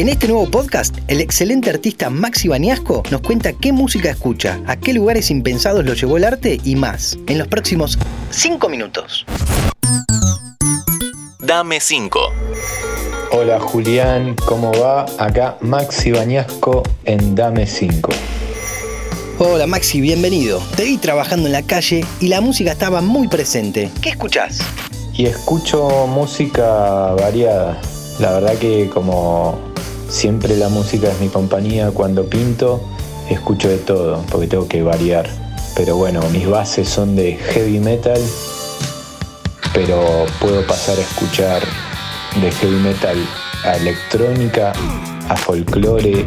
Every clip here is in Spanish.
En este nuevo podcast, el excelente artista Maxi Baniasco nos cuenta qué música escucha, a qué lugares impensados lo llevó el arte y más, en los próximos 5 minutos. Dame 5. Hola Julián, ¿cómo va? Acá Maxi Bañasco en Dame 5. Hola Maxi, bienvenido. Te vi trabajando en la calle y la música estaba muy presente. ¿Qué escuchás? Y escucho música variada. La verdad que como Siempre la música es mi compañía. Cuando pinto, escucho de todo, porque tengo que variar. Pero bueno, mis bases son de heavy metal, pero puedo pasar a escuchar de heavy metal a electrónica, a folclore,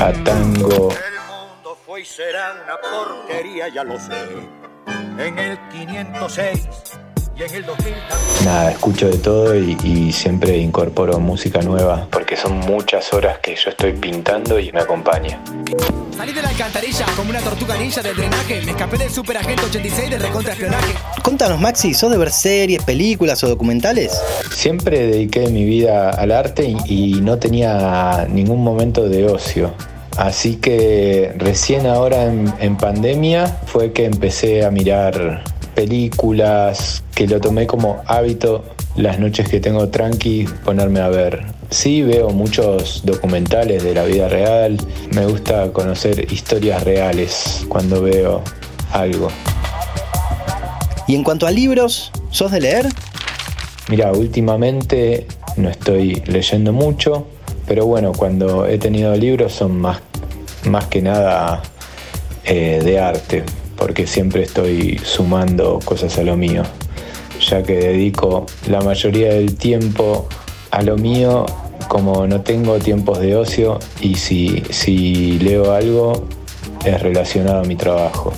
a tango. El mundo fue y será una porquería, ya lo sé. En el 506 Nada, escucho de todo y, siempre incorporo música nueva porque son muchas horas que yo estoy pintando y me acompaña. Salí de la alcantarilla como una tortuga ninja del drenaje. Me escapé del superagente 86 del recontraespionaje. Contanos, Maxi, ¿sos de ver series, películas o documentales? Siempre dediqué mi vida al arte y, no tenía ningún momento de ocio. Así que recién ahora en pandemia fue que empecé a mirar películas, que lo tomé como hábito las noches que tengo tranqui ponerme a ver. Sí veo muchos documentales de la vida real, me gusta conocer historias reales cuando veo algo. Y en cuanto a libros, ¿sos de leer? Mira, últimamente no estoy leyendo mucho, pero bueno, cuando he tenido libros son más, más que nada eh, de arte porque siempre estoy sumando cosas a lo mío, ya que dedico la mayoría del tiempo a lo mío como no tengo tiempos de ocio y si, si leo algo es relacionado a mi trabajo.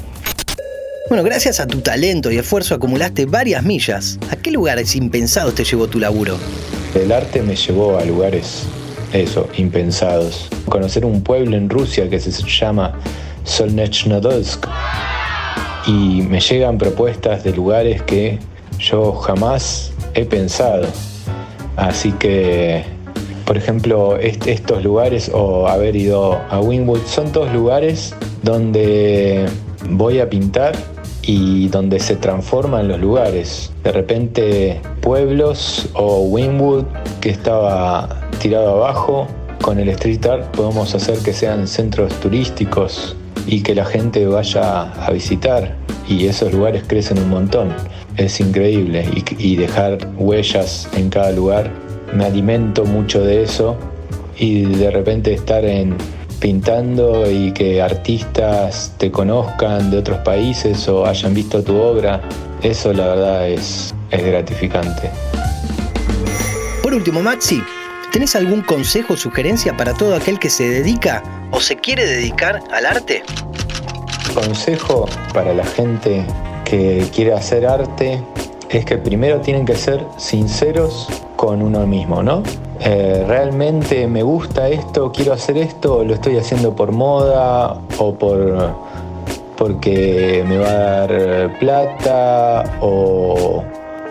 Bueno, gracias a tu talento y esfuerzo acumulaste varias millas. ¿A qué lugares impensados te llevó tu laburo? El arte me llevó a lugares, eso, impensados. Conocer un pueblo en Rusia que se llama Solnechnodolsk y me llegan propuestas de lugares que yo jamás he pensado. Así que, por ejemplo, estos lugares o haber ido a Winwood son todos lugares donde voy a pintar y donde se transforman los lugares. De repente pueblos o Winwood que estaba tirado abajo, con el street art podemos hacer que sean centros turísticos y que la gente vaya a visitar y esos lugares crecen un montón. Es increíble y, dejar huellas en cada lugar. Me alimento mucho de eso y de repente estar en pintando y que artistas te conozcan de otros países o hayan visto tu obra, eso la verdad es, es gratificante. Por último, Maxi, ¿tenés algún consejo o sugerencia para todo aquel que se dedica o se quiere dedicar al arte? Consejo para la gente que quiere hacer arte es que primero tienen que ser sinceros con uno mismo, ¿no? Eh, realmente me gusta esto, quiero hacer esto, lo estoy haciendo por moda o por porque me va a dar plata o,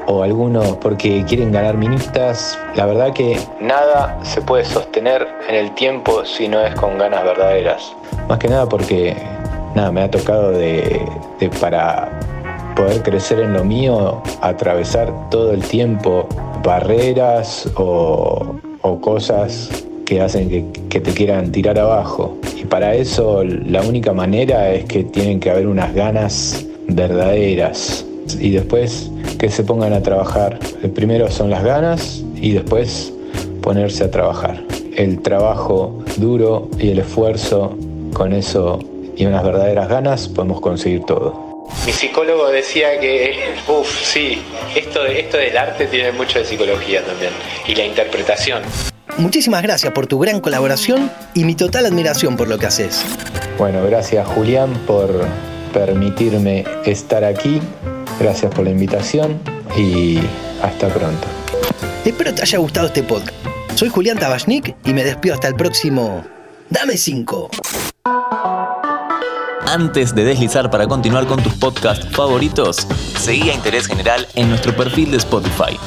o algunos porque quieren ganar ministas. La verdad que nada se puede sostener en el tiempo si no es con ganas verdaderas. Más que nada porque nada, me ha tocado de, para poder crecer en lo mío, atravesar todo el tiempo barreras o, cosas que hacen que, que, te quieran tirar abajo. Y para eso la única manera es que tienen que haber unas ganas verdaderas. Y después que se pongan a trabajar. El primero son las ganas y después ponerse a trabajar. El trabajo duro y el esfuerzo, con eso y unas verdaderas ganas podemos conseguir todo. Mi psicólogo decía que, uff, sí, esto, esto del arte tiene mucho de psicología también y la interpretación. Muchísimas gracias por tu gran colaboración y mi total admiración por lo que haces. Bueno, gracias Julián por permitirme estar aquí. Gracias por la invitación y hasta pronto. Espero te haya gustado este podcast. Soy Julián Tabachnik y me despido hasta el próximo Dame 5 antes de deslizar para continuar con tus podcasts favoritos, seguí a Interés General en nuestro perfil de Spotify.